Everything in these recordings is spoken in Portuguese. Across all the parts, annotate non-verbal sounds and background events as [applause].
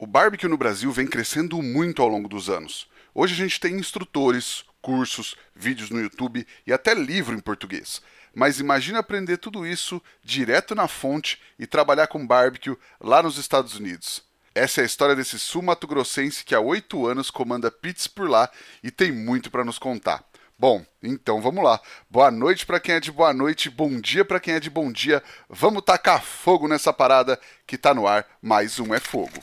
O barbecue no Brasil vem crescendo muito ao longo dos anos. Hoje a gente tem instrutores, cursos, vídeos no YouTube e até livro em português. Mas imagine aprender tudo isso direto na fonte e trabalhar com barbecue lá nos Estados Unidos. Essa é a história desse sul-mato-grossense que há oito anos comanda pits por lá e tem muito para nos contar. Bom, então vamos lá. Boa noite para quem é de boa noite, bom dia para quem é de bom dia. Vamos tacar fogo nessa parada que tá no ar. Mais um é fogo.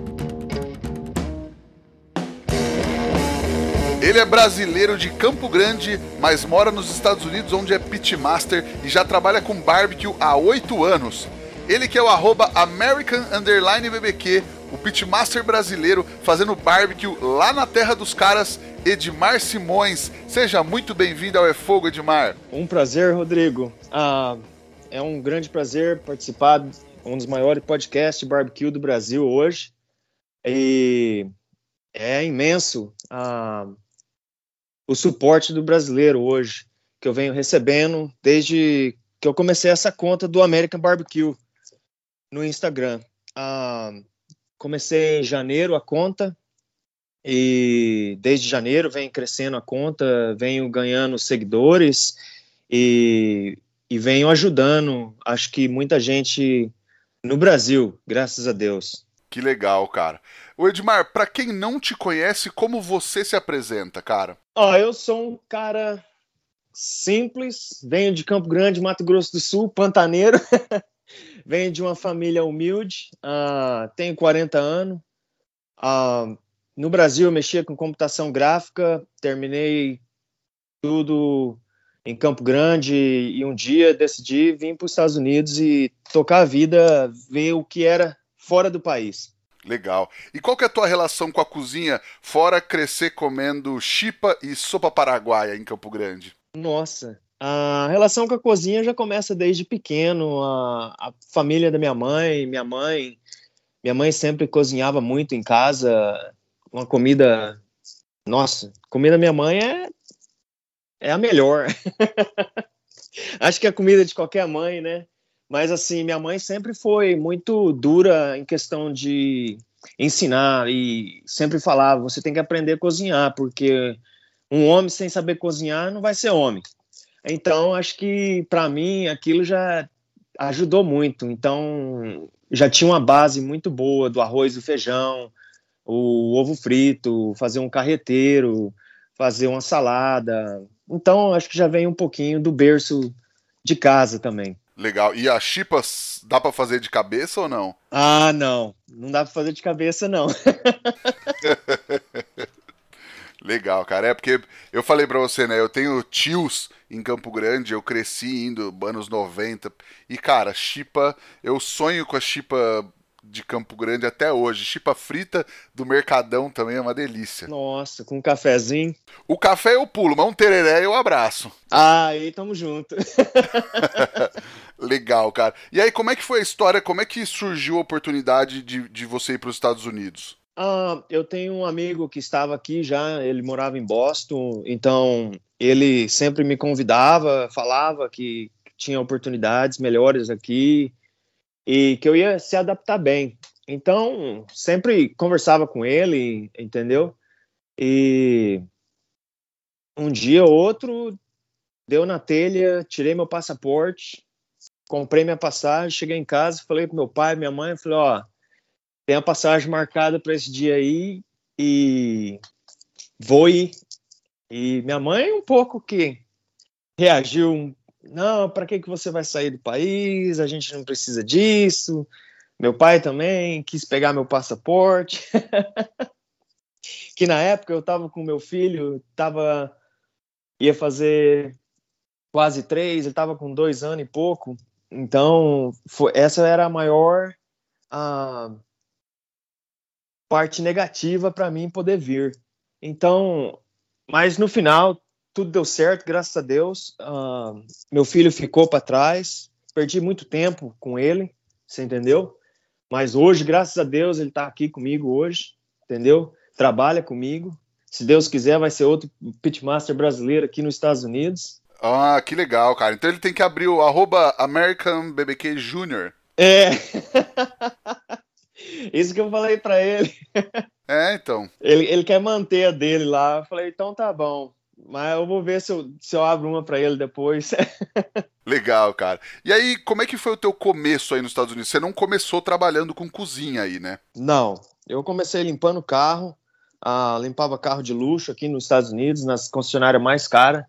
Ele é brasileiro de Campo Grande, mas mora nos Estados Unidos, onde é pitmaster e já trabalha com barbecue há oito anos. Ele que é o arroba American Underline BBQ, o pitmaster brasileiro fazendo barbecue lá na terra dos caras, Edmar Simões. Seja muito bem-vindo ao É Fogo, Edmar. Um prazer, Rodrigo. Ah, é um grande prazer participar de um dos maiores podcasts de barbecue do Brasil hoje. E é imenso ah, o suporte do brasileiro hoje, que eu venho recebendo desde que eu comecei essa conta do American Barbecue no Instagram. Ah, comecei em janeiro a conta e desde janeiro vem crescendo a conta, venho ganhando seguidores e, e venho ajudando, acho que muita gente no Brasil, graças a Deus. Que legal, cara. O Edmar, para quem não te conhece, como você se apresenta, cara? Ó, eu sou um cara simples, venho de Campo Grande, Mato Grosso do Sul, pantaneiro. [laughs] venho de uma família humilde, uh, tenho 40 anos. Uh, no Brasil eu mexia com computação gráfica, terminei tudo em Campo Grande e um dia decidi vir para os Estados Unidos e tocar a vida, ver o que era fora do país. Legal. E qual que é a tua relação com a cozinha, fora crescer comendo chipa e sopa paraguaia em Campo Grande? Nossa, a relação com a cozinha já começa desde pequeno. A, a, família da minha mãe, minha mãe, minha mãe sempre cozinhava muito em casa, uma comida, nossa, comida da minha mãe é é a melhor. [laughs] Acho que é a comida de qualquer mãe, né? Mas assim, minha mãe sempre foi muito dura em questão de ensinar e sempre falava: você tem que aprender a cozinhar, porque um homem sem saber cozinhar não vai ser homem. Então, acho que para mim aquilo já ajudou muito. Então, já tinha uma base muito boa do arroz e feijão, o ovo frito, fazer um carreteiro, fazer uma salada. Então, acho que já vem um pouquinho do berço de casa também. Legal. E as chipas dá para fazer de cabeça ou não? Ah, não. Não dá para fazer de cabeça, não. [laughs] Legal, cara. É porque eu falei para você, né? Eu tenho tios em Campo Grande, eu cresci indo anos 90. E, cara, chipa, eu sonho com a chipa de Campo Grande até hoje. Chipa frita do Mercadão também é uma delícia. Nossa, com um cafezinho. O café eu pulo, mas um tereré eu abraço. Ah, aí tamo junto. [laughs] Legal, cara. E aí, como é que foi a história? Como é que surgiu a oportunidade de, de você ir para os Estados Unidos? Ah, eu tenho um amigo que estava aqui já, ele morava em Boston, então ele sempre me convidava, falava que tinha oportunidades melhores aqui e que eu ia se adaptar bem. Então, sempre conversava com ele, entendeu? E um dia ou outro deu na telha, tirei meu passaporte, comprei minha passagem, cheguei em casa, falei pro meu pai, minha mãe, falei, ó, tem a passagem marcada para esse dia aí e vou ir. E minha mãe um pouco que reagiu não, para que, que você vai sair do país? A gente não precisa disso. Meu pai também quis pegar meu passaporte. [laughs] que na época eu estava com meu filho, tava, ia fazer quase três, ele estava com dois anos e pouco. Então, foi, essa era a maior. Uh, parte negativa para mim poder vir. Então, mas no final tudo deu certo, graças a Deus. Uh, meu filho ficou para trás, perdi muito tempo com ele, você entendeu? Mas hoje, graças a Deus, ele está aqui comigo hoje, entendeu? Trabalha comigo. Se Deus quiser, vai ser outro pitmaster brasileiro aqui nos Estados Unidos. Ah, que legal, cara. Então ele tem que abrir o arroba American BBQ Junior. É. [laughs] Isso que eu falei para ele. É, então. Ele, ele quer manter a dele lá. Eu falei, então tá bom. Mas eu vou ver se eu, se eu abro uma para ele depois. [laughs] Legal, cara. E aí, como é que foi o teu começo aí nos Estados Unidos? Você não começou trabalhando com cozinha aí, né? Não. Eu comecei limpando carro, ah, limpava carro de luxo aqui nos Estados Unidos, nas concessionárias mais caras,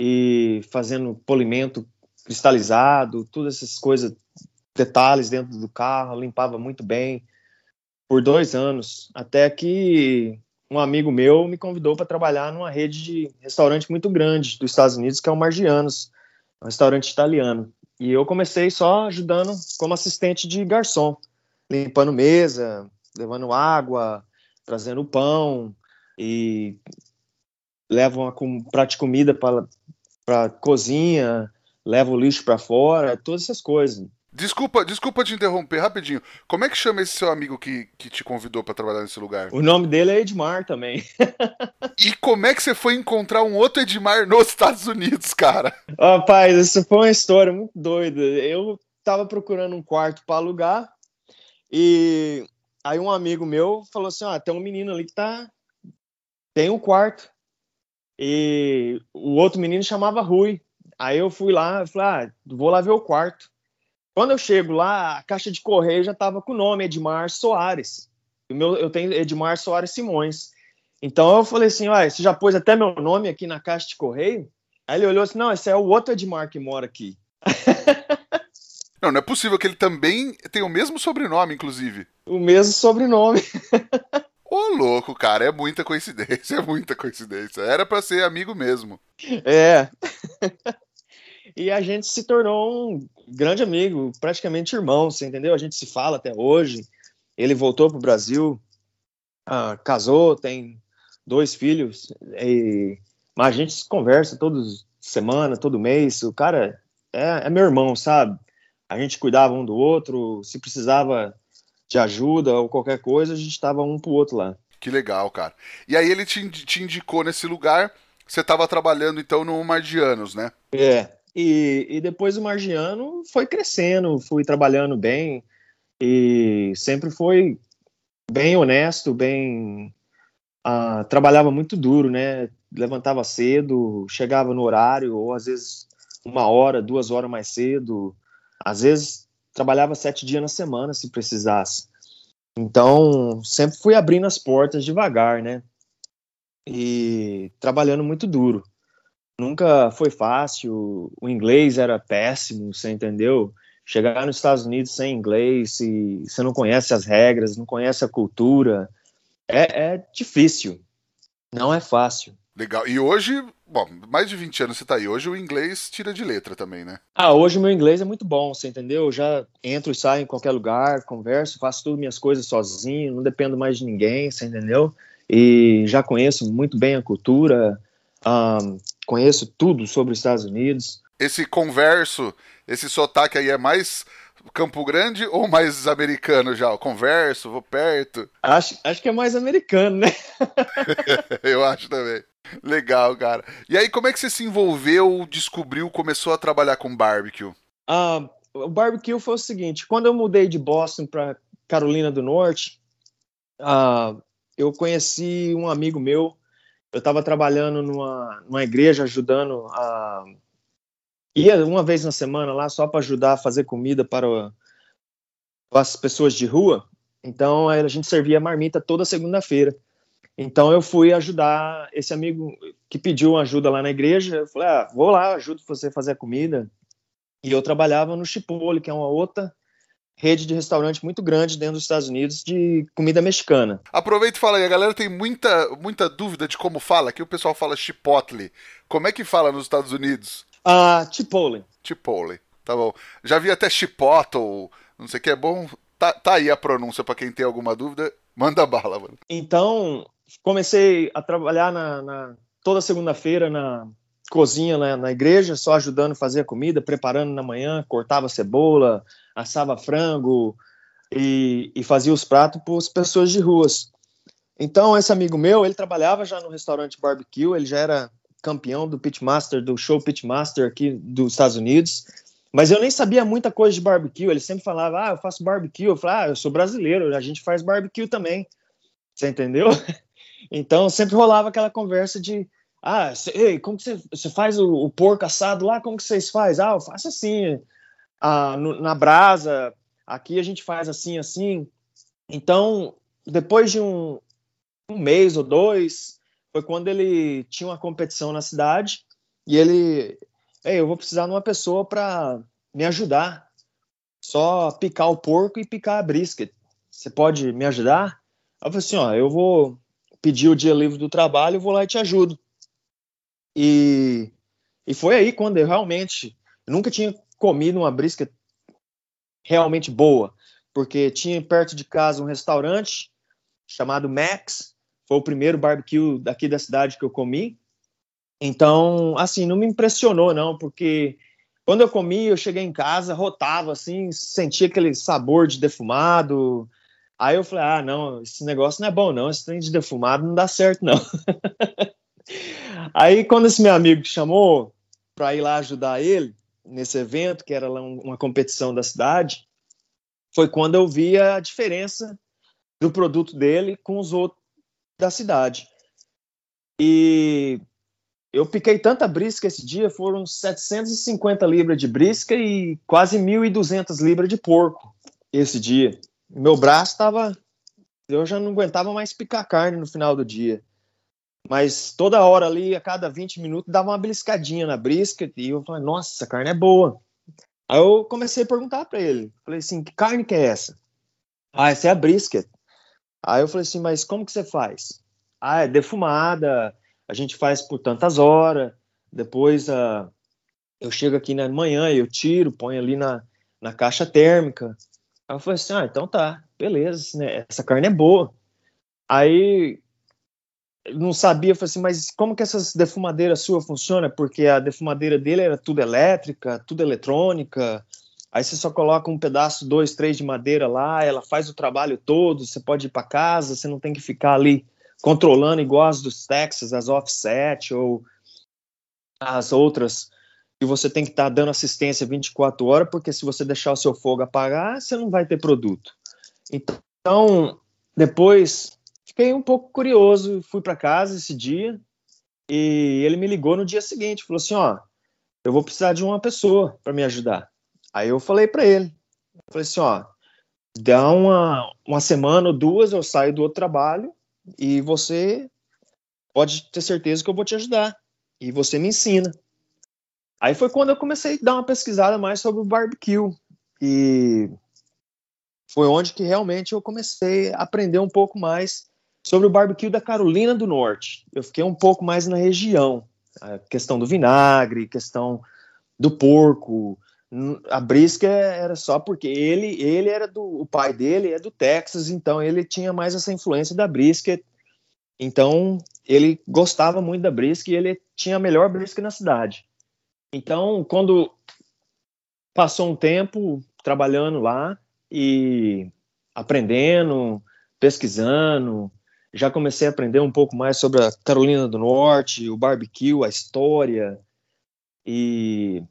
e fazendo polimento cristalizado, todas essas coisas, detalhes dentro do carro, limpava muito bem por dois anos, até que um amigo meu me convidou para trabalhar numa rede de restaurante muito grande dos Estados Unidos, que é o Margianos, um restaurante italiano. E eu comecei só ajudando como assistente de garçom, limpando mesa, levando água, trazendo pão e levo uma prato de comida para cozinha, levo o lixo para fora, todas essas coisas. Desculpa, desculpa te interromper rapidinho. Como é que chama esse seu amigo que, que te convidou para trabalhar nesse lugar? O nome dele é Edmar também. [laughs] e como é que você foi encontrar um outro Edmar nos Estados Unidos, cara? Rapaz, essa foi uma história muito doida. Eu tava procurando um quarto para alugar e aí um amigo meu falou assim: "Ah, tem um menino ali que tá tem um quarto". E o outro menino chamava Rui. Aí eu fui lá, falei: "Ah, vou lá ver o quarto". Quando eu chego lá, a caixa de correio já estava com o nome Edmar Soares. O meu, eu tenho Edmar Soares Simões. Então eu falei assim: Ué, você já pôs até meu nome aqui na caixa de correio? Aí ele olhou assim: Não, esse é o outro Edmar que mora aqui. [laughs] Não, não é possível que ele também tenha o mesmo sobrenome, inclusive. O mesmo sobrenome. [laughs] Ô, louco, cara, é muita coincidência, é muita coincidência. Era para ser amigo mesmo. É. e a gente se tornou um grande amigo, praticamente irmão, você entendeu? A gente se fala até hoje. Ele voltou para o Brasil, uh, casou, tem dois filhos, e... mas a gente se conversa toda semana, todo mês. O cara é, é meu irmão, sabe? A gente cuidava um do outro, se precisava de ajuda ou qualquer coisa, a gente estava um pro outro lá. Que legal, cara. E aí ele te, te indicou nesse lugar, você estava trabalhando então no Mardianos, né? É, e, e depois o Margiano foi crescendo, fui trabalhando bem e sempre foi bem honesto, bem uh, trabalhava muito duro, né? Levantava cedo, chegava no horário, ou às vezes uma hora, duas horas mais cedo. Às vezes trabalhava sete dias na semana, se precisasse. Então sempre fui abrindo as portas devagar, né? E trabalhando muito duro nunca foi fácil, o inglês era péssimo, você entendeu? Chegar nos Estados Unidos sem inglês, se você não conhece as regras, não conhece a cultura, é, é difícil, não é fácil. Legal. E hoje, bom, mais de 20 anos você tá aí. Hoje o inglês tira de letra também, né? Ah, hoje o meu inglês é muito bom, você entendeu? Eu já entro e saio em qualquer lugar, converso, faço tudo minhas coisas sozinho, não dependo mais de ninguém, você entendeu? E já conheço muito bem a cultura, um, conheço tudo sobre os Estados Unidos. Esse converso, esse sotaque aí é mais Campo Grande ou mais americano já? O converso, vou perto. Acho, acho que é mais americano, né? [laughs] Eu acho também. Legal, cara. E aí, como é que você se envolveu, descobriu, começou a trabalhar com barbecue? Uh, o barbecue foi o seguinte: quando eu mudei de Boston para Carolina do Norte, uh, eu conheci um amigo meu eu estava trabalhando numa, numa igreja ajudando a ia uma vez na semana lá só para ajudar a fazer comida para, as pessoas de rua. Então a gente servia marmita toda segunda-feira. Então eu fui ajudar esse amigo que pediu ajuda lá na igreja. Eu falei, ah, vou lá, ajudo você a fazer a comida. E eu trabalhava no Chipotle, que é uma outra rede de restaurante muito grande dentro dos Estados Unidos de comida mexicana. Aproveita e fala aí, a galera tem muita, muita dúvida de como fala, que o pessoal fala chipotle. Como é que fala nos Estados Unidos? Ah, chipotle. Chipotle, tá bom. Já vi até chipotle, não sei o que, é bom. Tá, tá aí a pronúncia para quem tem alguma dúvida. [laughs] Manda bala, mano. Então, comecei a trabalhar na, na toda segunda-feira na cozinha na, na, igreja, só ajudando a fazer a comida, preparando na manhã, cortava cebola, assava frango e, e fazia os pratos para as pessoas de ruas. Então, esse amigo meu, ele trabalhava já no restaurante barbecue, ele já era campeão do Pitmaster, do show Pitmaster aqui dos Estados Unidos, mas eu nem sabia muita coisa de barbecue, ele sempre falava, ah, eu faço barbecue, eu falava, ah, eu sou brasileiro, a gente faz barbecue também, você entendeu? [laughs] Então, sempre rolava aquela conversa de, ah, cê, ei, como que você, faz o, o, porco assado lá? Como que vocês faz? Ah, eu faço assim, ah, no, na brasa. Aqui a gente faz assim, assim. Então, depois de um, um mês ou dois, foi quando ele tinha uma competição na cidade e ele, ei, eu vou precisar de uma pessoa para me ajudar. Só picar o porco e picar a brisket. Você pode me ajudar? Eu falei assim, ó, eu vou pedir o dia livre do trabalho, eu vou lá e te ajudo. E, e foi aí quando eu realmente nunca tinha comido uma brisca realmente boa, porque tinha perto de casa um restaurante chamado Max, foi o primeiro barbecue daqui da cidade que eu comi. Então, assim, não me impressionou não, porque quando eu comi, eu cheguei em casa, rotava assim, sentia aquele sabor de defumado. Aí eu falei: "Ah, não, esse negócio não é bom não, esse trem de defumado não dá certo não". [laughs] Aí, quando esse meu amigo chamou para ir lá ajudar ele nesse evento, que era uma competição da cidade, foi quando eu vi a diferença do produto dele com os outros da cidade. E eu piquei tanta brisca esse dia, foram 750 libras de brisca e quase 1.200 libras de porco esse dia. Meu braço estava. Eu já não aguentava mais picar carne no final do dia. Mas toda hora ali, a cada 20 minutos, dava uma beliscadinha na brisket e eu falei, nossa, essa carne é boa. Aí eu comecei a perguntar para ele. Falei assim, que carne que é essa? Ah, essa é a brisket. Aí eu falei assim, mas como que você faz? Ah, é defumada, a gente faz por tantas horas, depois uh, eu chego aqui na manhã, eu tiro, ponho ali na, na caixa térmica. Aí eu falei assim, ah, então tá, beleza, né? essa carne é boa. Aí não sabia, falei assim, mas como que essas defumadeiras sua funciona? Porque a defumadeira dele era tudo elétrica, tudo eletrônica. Aí você só coloca um pedaço, dois, três de madeira lá, ela faz o trabalho todo, você pode ir para casa, você não tem que ficar ali controlando igual as dos Texas, as offset ou as outras que você tem que estar tá dando assistência 24 horas, porque se você deixar o seu fogo apagar, você não vai ter produto. Então, depois fiquei um pouco curioso, fui para casa esse dia e ele me ligou no dia seguinte, falou assim, ó, eu vou precisar de uma pessoa para me ajudar. Aí eu falei para ele, falei assim, ó, dá uma, uma semana ou duas, eu saio do outro trabalho e você pode ter certeza que eu vou te ajudar e você me ensina. Aí foi quando eu comecei a dar uma pesquisada mais sobre o barbecue e foi onde que realmente eu comecei a aprender um pouco mais sobre o barbecue da Carolina do Norte. Eu fiquei um pouco mais na região. A questão do vinagre, questão do porco. A brisca era só porque ele, ele era do, o pai dele é do Texas, então ele tinha mais essa influência da brisca. Então ele gostava muito da brisca e ele tinha a melhor brisca na cidade. Então, quando passou um tempo trabalhando lá e aprendendo, pesquisando, já comecei a aprender um pouco mais sobre a Carolina do Norte, o barbecue, a história, e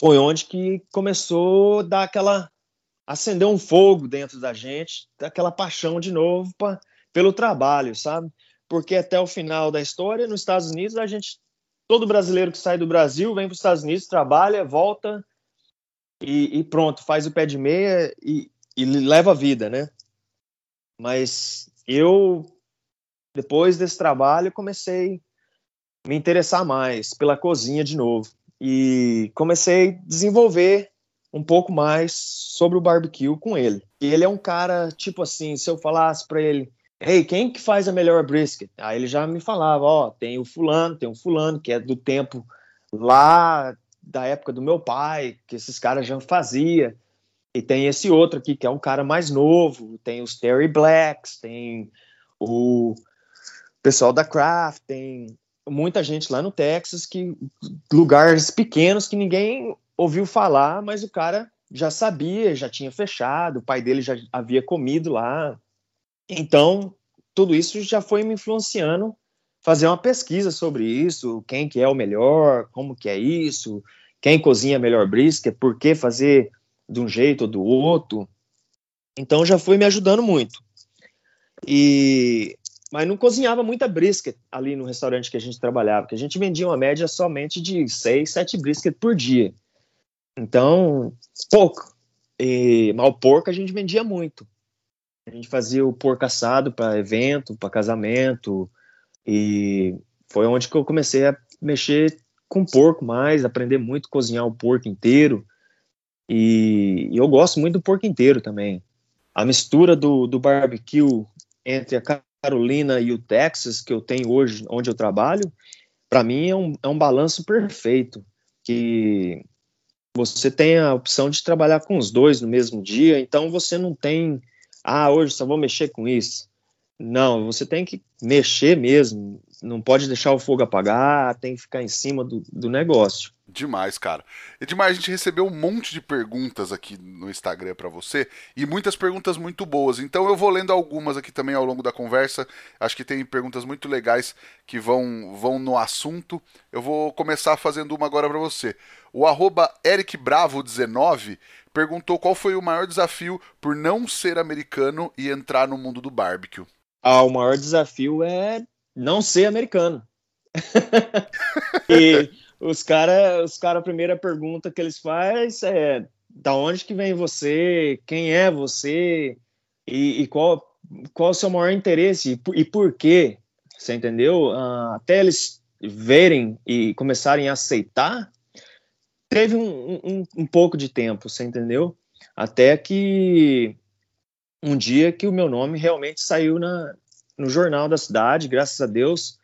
foi onde que começou a dar aquela acender um fogo dentro da gente, aquela paixão de novo pra, pelo trabalho, sabe? Porque até o final da história, nos Estados Unidos, a gente, todo brasileiro que sai do Brasil vem para os Estados Unidos, trabalha, volta e, e, pronto, faz o pé de meia e, e leva a vida, né? Mas eu, depois desse trabalho, comecei a me interessar mais pela cozinha de novo. E comecei a desenvolver um pouco mais sobre o barbecue com ele. E ele é um cara, tipo assim, se eu falasse para ele, Ei, quem que faz a melhor brisket? Aí ele já me falava, ó, oh, tem o fulano, tem o fulano, que é do tempo lá da época do meu pai, que esses caras já fazia. E tem esse outro aqui, que é um cara mais novo, tem os Terry Blacks, tem o pessoal da Kraft, tem muita gente lá no Texas, que lugares pequenos que ninguém ouviu falar, mas o cara já sabia, já tinha fechado, o pai dele já havia comido lá. Então, tudo isso já foi me influenciando fazer uma pesquisa sobre isso, quem que é o melhor, como que é isso, quem cozinha melhor brisket, por que fazer de um jeito ou do outro. Então já foi me ajudando muito. E mas não cozinhava muita brisket ali no restaurante que a gente trabalhava, porque a gente vendia uma média somente de 6, 7 brisket por dia. Então, pouco. E mal porco a gente vendia muito. A gente fazia o porco assado para evento, para casamento, e foi onde que eu comecei a mexer com porco mais, aprender muito a cozinhar o porco inteiro. E, e, eu gosto muito do porco inteiro também. A mistura do, do barbecue entre a Carolina e o Texas, que eu tenho hoje, onde eu trabalho, para mim é um, é um balanço perfeito. Que você tem a opção de trabalhar com os dois no mesmo dia, então você não tem, ah, hoje só vou mexer com isso. Não, você tem que mexer mesmo, não pode deixar o fogo apagar, tem que ficar em cima do, do negócio. Demais, cara. E demais, a gente recebeu um monte de perguntas aqui no Instagram para você e muitas perguntas muito boas. Então eu vou lendo algumas aqui também ao longo da conversa. Acho que tem perguntas muito legais que vão, vão no assunto. Eu vou começar fazendo uma agora para você. O arroba EricBravo19 perguntou qual foi o maior desafio por não ser americano e entrar no mundo do barbecue. Ah, o maior desafio é não ser americano. [laughs] e os caras, os cara, a primeira pergunta que eles fazem é da onde que vem você, quem é você e, e qual, qual o seu maior interesse e, e por quê, você entendeu? Uh, até eles verem e começarem a aceitar, teve um, um, um pouco de tempo, você entendeu? Até que um dia que o meu nome realmente saiu na, no jornal da cidade, graças a Deus,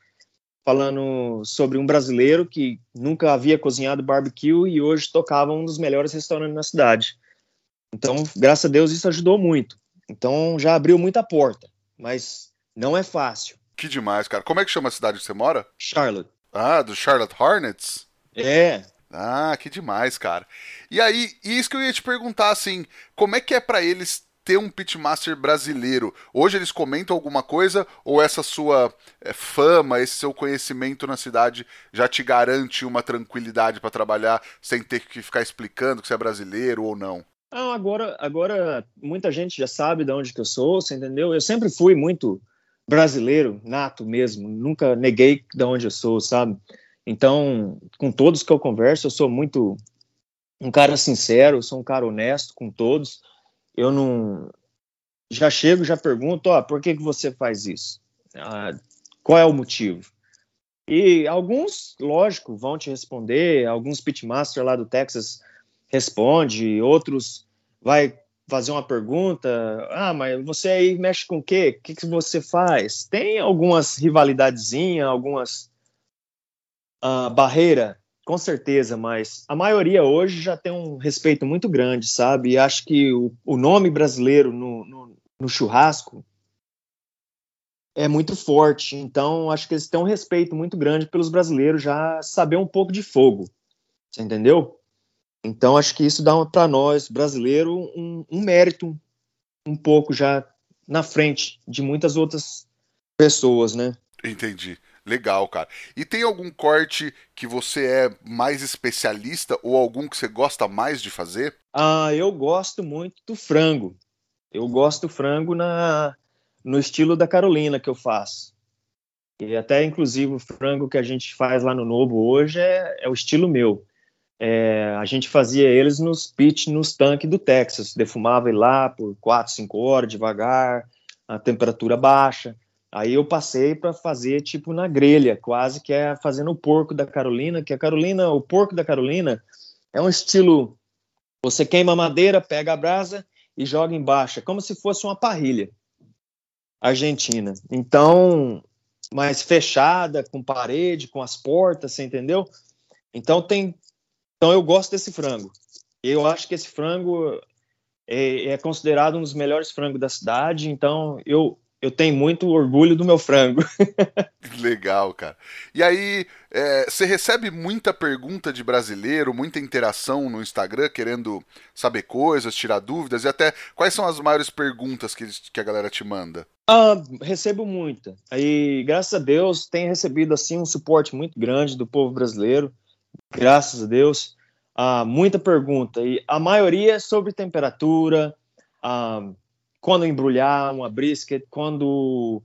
falando sobre um brasileiro que nunca havia cozinhado barbecue e hoje tocava um dos melhores restaurantes na cidade. Então, graças a Deus, isso ajudou muito. Então, já abriu muita porta, mas não é fácil. Que demais, cara. Como é que chama a cidade que você mora? Charlotte. Ah, do Charlotte Hornets? É. Ah, que demais, cara. E aí, isso que eu ia te perguntar, assim, como é que é para eles ter um pitmaster brasileiro? Hoje eles comentam alguma coisa ou essa sua é, fama, esse seu conhecimento na cidade já te garante uma tranquilidade para trabalhar sem ter que ficar explicando que você é brasileiro ou não? Não, agora, agora muita gente já sabe de onde que eu sou, você entendeu? Eu sempre fui muito brasileiro, nato mesmo, nunca neguei de onde eu sou, sabe? Então, com todos que eu converso, eu sou muito um cara sincero, sou um cara honesto com todos eu não já chego, já pergunto, ó, por que que você faz isso? Ah, qual é o motivo? E alguns, lógico, vão te responder, alguns pitmaster lá do Texas responde, outros vai fazer uma pergunta, ah, mas você aí mexe com o quê? O que, que você faz? Tem algumas rivalidadezinhas, algumas uh, barreira com certeza, mas a maioria hoje já tem um respeito muito grande, sabe? E acho que o, o nome brasileiro no, no, no, churrasco é muito forte. Então, acho que eles têm um respeito muito grande pelos brasileiros já saber um pouco de fogo. Você entendeu? Então, acho que isso dá para nós, brasileiro, um, um mérito um, um pouco já na frente de muitas outras pessoas, né? Entendi. Legal, cara. E tem algum corte que você é mais especialista ou algum que você gosta mais de fazer? Ah, eu gosto muito do frango. Eu gosto do frango na, no estilo da Carolina que eu faço. E até, inclusive, o frango que a gente faz lá no Novo hoje é, é o estilo meu. É, a gente fazia eles nos pit, nos tanques do Texas. Defumava ele lá por 4, 5 horas, devagar, a temperatura baixa. Aí eu passei para fazer tipo na grelha, quase que é fazendo o porco da Carolina, que a Carolina, o porco da Carolina é um estilo você queima a madeira, pega a brasa e joga embaixo, é como se fosse uma parrilha argentina. Então, mais fechada, com parede, com as portas, você entendeu? Então tem, então eu gosto desse frango. Eu acho que esse frango é, é considerado um dos melhores frangos da cidade, então eu, eu tenho muito orgulho do meu frango. [laughs] Legal, cara. E aí, é, você recebe muita pergunta de brasileiro, muita interação no Instagram, querendo saber coisas, tirar dúvidas, e até quais são as maiores perguntas que, que a galera te manda? Ah, recebo muita. E graças a Deus tem recebido assim um suporte muito grande do povo brasileiro. Graças a Deus. Ah, muita pergunta. E a maioria é sobre temperatura, ah, quando embrulhar uma brisket, quando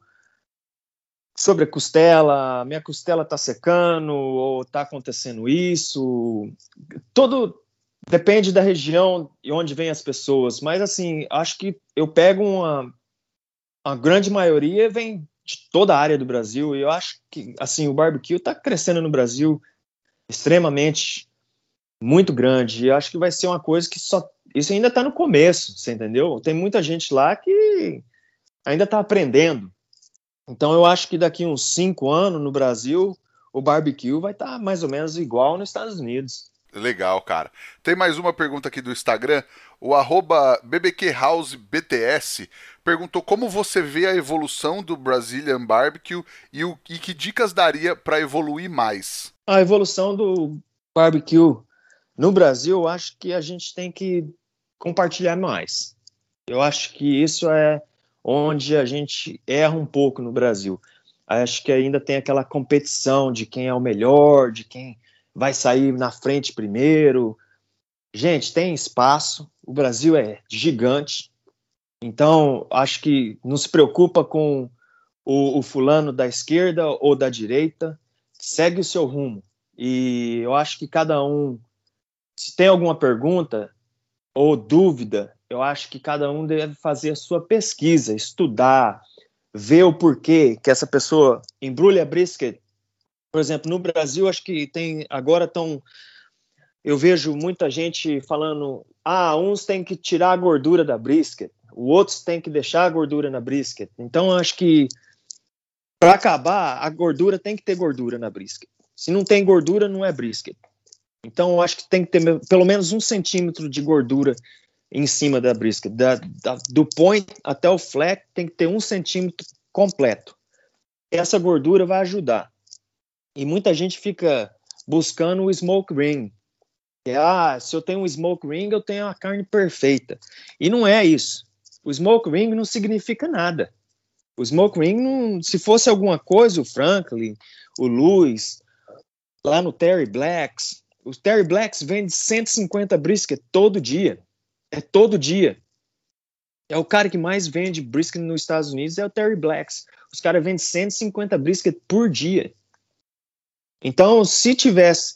sobre a costela, minha costela está secando ou está acontecendo isso. Todo depende da região e onde vem as pessoas, mas assim, acho que eu pego uma a grande maioria vem de toda a área do Brasil e eu acho que assim o barbecue está crescendo no Brasil extremamente muito grande. E acho que vai ser uma coisa que só isso ainda está no começo, você entendeu? Tem muita gente lá que ainda está aprendendo. Então eu acho que daqui uns cinco anos no Brasil o barbecue vai estar tá mais ou menos igual nos Estados Unidos. Legal, cara. Tem mais uma pergunta aqui do Instagram. O arroba BBQHouseBTS perguntou como você vê a evolução do Brazilian Barbecue e, o, e que dicas daria para evoluir mais. A evolução do barbecue no Brasil, eu acho que a gente tem que compartilhar mais. Eu acho que isso é onde a gente erra um pouco no Brasil. Acho que ainda tem aquela competição de quem é o melhor, de quem vai sair na frente primeiro. Gente, tem espaço, o Brasil é gigante, então acho que não se preocupa com o, o fulano da esquerda ou da direita, segue o seu rumo. E eu acho que cada um, se tem alguma pergunta ou dúvida, eu acho que cada um deve fazer a sua pesquisa, estudar, ver o porquê que essa pessoa embrulha brisket por exemplo, no Brasil, acho que tem agora estão. Eu vejo muita gente falando: ah, uns têm que tirar a gordura da brisket, os outros têm que deixar a gordura na brisket. Então, acho que para acabar, a gordura tem que ter gordura na brisket. Se não tem gordura, não é brisket. Então, acho que tem que ter pelo menos um centímetro de gordura em cima da brisket. Da, da, do point até o fleck tem que ter um centímetro completo. Essa gordura vai ajudar. E muita gente fica buscando o smoke ring. É, ah, se eu tenho um smoke ring, eu tenho a carne perfeita. E não é isso. O smoke ring não significa nada. O smoke ring, não, se fosse alguma coisa, o Franklin, o Lewis, lá no Terry Blacks, o Terry Blacks vende 150 brisket todo dia. É todo dia. É o cara que mais vende brisket nos Estados Unidos, é o Terry Blacks. Os caras vendem 150 brisket por dia. Então, se tivesse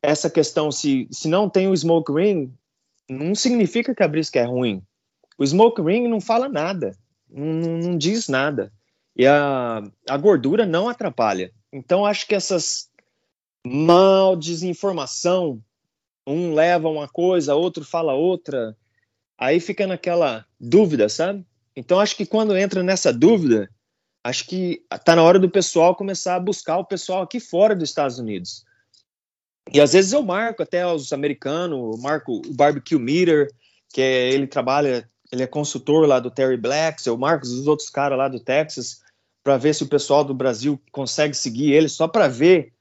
essa questão, se, se não tem o smoke ring, não significa que a brisca é ruim. O smoke ring não fala nada, não, não diz nada. E a, a gordura não atrapalha. Então, acho que essas mal desinformação, um leva uma coisa, outro fala outra, aí fica naquela dúvida, sabe? Então, acho que quando entra nessa dúvida, acho que está na hora do pessoal começar a buscar o pessoal aqui fora dos Estados Unidos. E às vezes eu marco até os americanos, marco o Barbecue Meter, que é, ele trabalha, ele é consultor lá do Terry Blacks, eu marco os outros caras lá do Texas, para ver se o pessoal do Brasil consegue seguir ele, só para ver,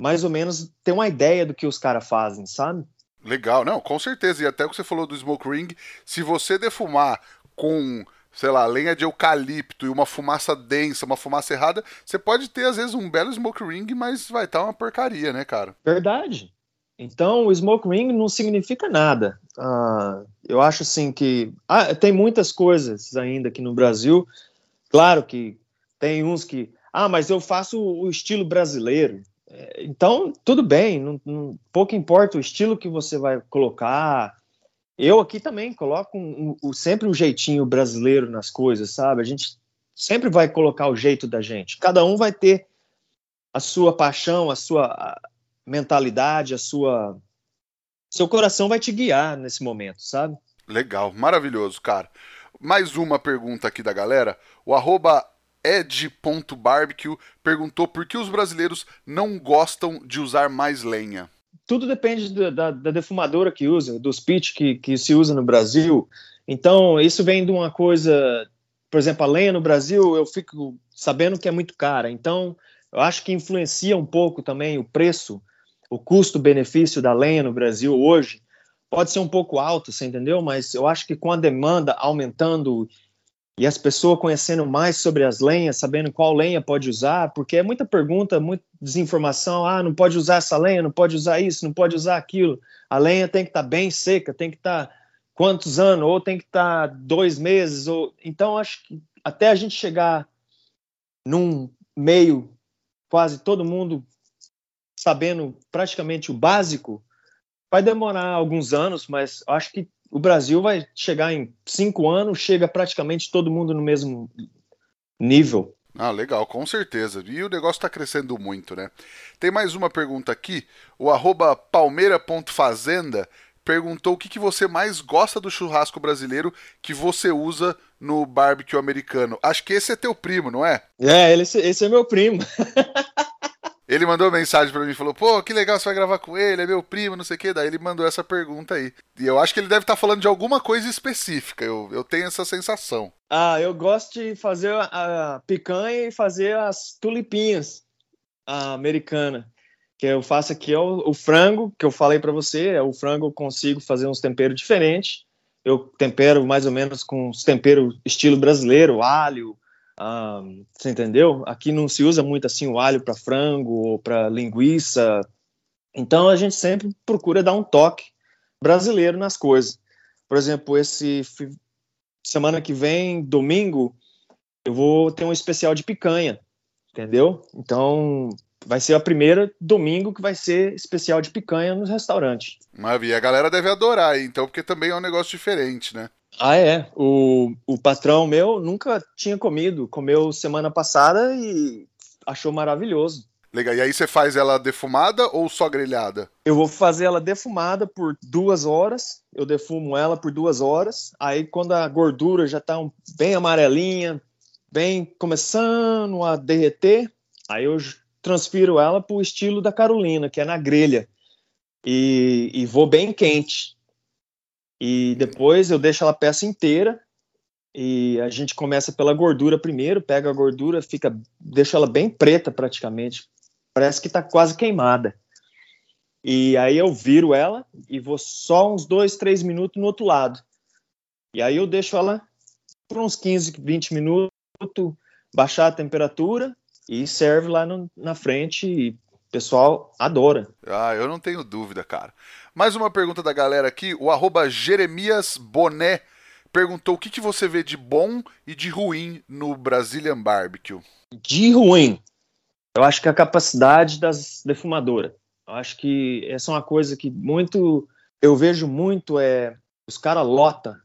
mais ou menos, ter uma ideia do que os caras fazem, sabe? Legal, não, com certeza. E até o que você falou do Smoke Ring, se você defumar com sei lá, lenha de eucalipto e uma fumaça densa, uma fumaça errada, você pode ter, às vezes, um belo smoke ring, mas vai estar tá uma porcaria, né, cara? Verdade. Então, o smoke ring não significa nada. Uh, eu acho assim que ah, tem muitas coisas ainda aqui no Brasil. Claro que tem uns que, ah, mas eu faço o estilo brasileiro. Então, tudo bem, não, não, pouco importa o estilo que você vai colocar, eu aqui também coloco um, um, sempre um jeitinho brasileiro nas coisas, sabe? A gente sempre vai colocar o jeito da gente. Cada um vai ter a sua paixão, a sua mentalidade, a sua. Seu coração vai te guiar nesse momento, sabe? Legal, maravilhoso, cara. Mais uma pergunta aqui da galera. O arroba ed.barbecue perguntou por que os brasileiros não gostam de usar mais lenha. tudo depende da, da, da, defumadora que usa, dos pitch que, que se usa no Brasil. Então, isso vem de uma coisa, por exemplo, a lenha no Brasil, eu fico sabendo que é muito cara. Então, eu acho que influencia um pouco também o preço, o custo-benefício da lenha no Brasil hoje. Pode ser um pouco alto, você entendeu? Mas eu acho que com a demanda aumentando e as pessoas conhecendo mais sobre as lenhas, sabendo qual lenha pode usar, porque é muita pergunta, muita desinformação. Ah, não pode usar essa lenha, não pode usar isso, não pode usar aquilo. A lenha tem que estar tá bem seca, tem que estar tá quantos anos, ou tem que estar tá dois meses. Ou... Então, acho que até a gente chegar num meio, quase todo mundo sabendo praticamente o básico, vai demorar alguns anos, mas acho que o Brasil vai chegar em cinco anos, chega praticamente todo mundo no mesmo nível. Ah, legal, com certeza. E o negócio está crescendo muito, né? Tem mais uma pergunta aqui. O arroba palmeira.fazenda perguntou o que, que você mais gosta do churrasco brasileiro que você usa no barbecue americano. Acho que esse é teu primo, não é? É, esse, esse é meu primo. [laughs] Ele mandou mensagem para mim, falou: "Pô, que legal você vai gravar com ele, é meu primo, não sei o quê". Daí ele mandou essa pergunta aí. E eu acho que ele deve estar tá falando de alguma coisa específica. Eu, eu tenho essa sensação. Ah, eu gosto de fazer a, picanha e fazer as tulipinhas americana. Que eu faço aqui é o, o frango, que eu falei para você, é o frango eu consigo fazer uns temperos diferentes. Eu tempero mais ou menos com os temperos estilo brasileiro, alho, você entendeu? Aqui não se usa muito assim o alho para frango ou para linguiça. Então a gente sempre procura dar um toque brasileiro nas coisas. Por exemplo, esse semana que vem, domingo, eu vou ter um especial de picanha, entendeu? Então vai ser a primeira domingo que vai ser especial de picanha nos restaurantes. Maravilha, a galera deve adorar, então, porque também é um negócio diferente, né? Ah, é. O, o patrão meu nunca tinha comido. Comeu semana passada e achou maravilhoso. Legal. E aí você faz ela defumada ou só grelhada? Eu vou fazer ela defumada por duas horas. Eu defumo ela por duas horas. Aí quando a gordura já tá bem amarelinha, bem começando a derreter, aí eu transfiro ela pro estilo da Carolina, que é na grelha. E, e vou bem quente. E depois eu deixo ela peça inteira e a gente começa pela gordura primeiro, pega a gordura, fica, deixa ela bem preta praticamente, parece que está quase queimada. E aí eu viro ela e vou só uns dois, três minutos no outro lado. E aí eu deixo ela por uns 15, 20 minutos, baixar a temperatura e serve lá no, na frente e o pessoal adora. Ah, eu não tenho dúvida, cara. Mais uma pergunta da galera aqui, o arroba Jeremias Boné perguntou o que, que você vê de bom e de ruim no Brazilian Barbecue. De ruim, eu acho que a capacidade das defumadoras. Eu acho que essa é uma coisa que muito eu vejo muito é os caras lota,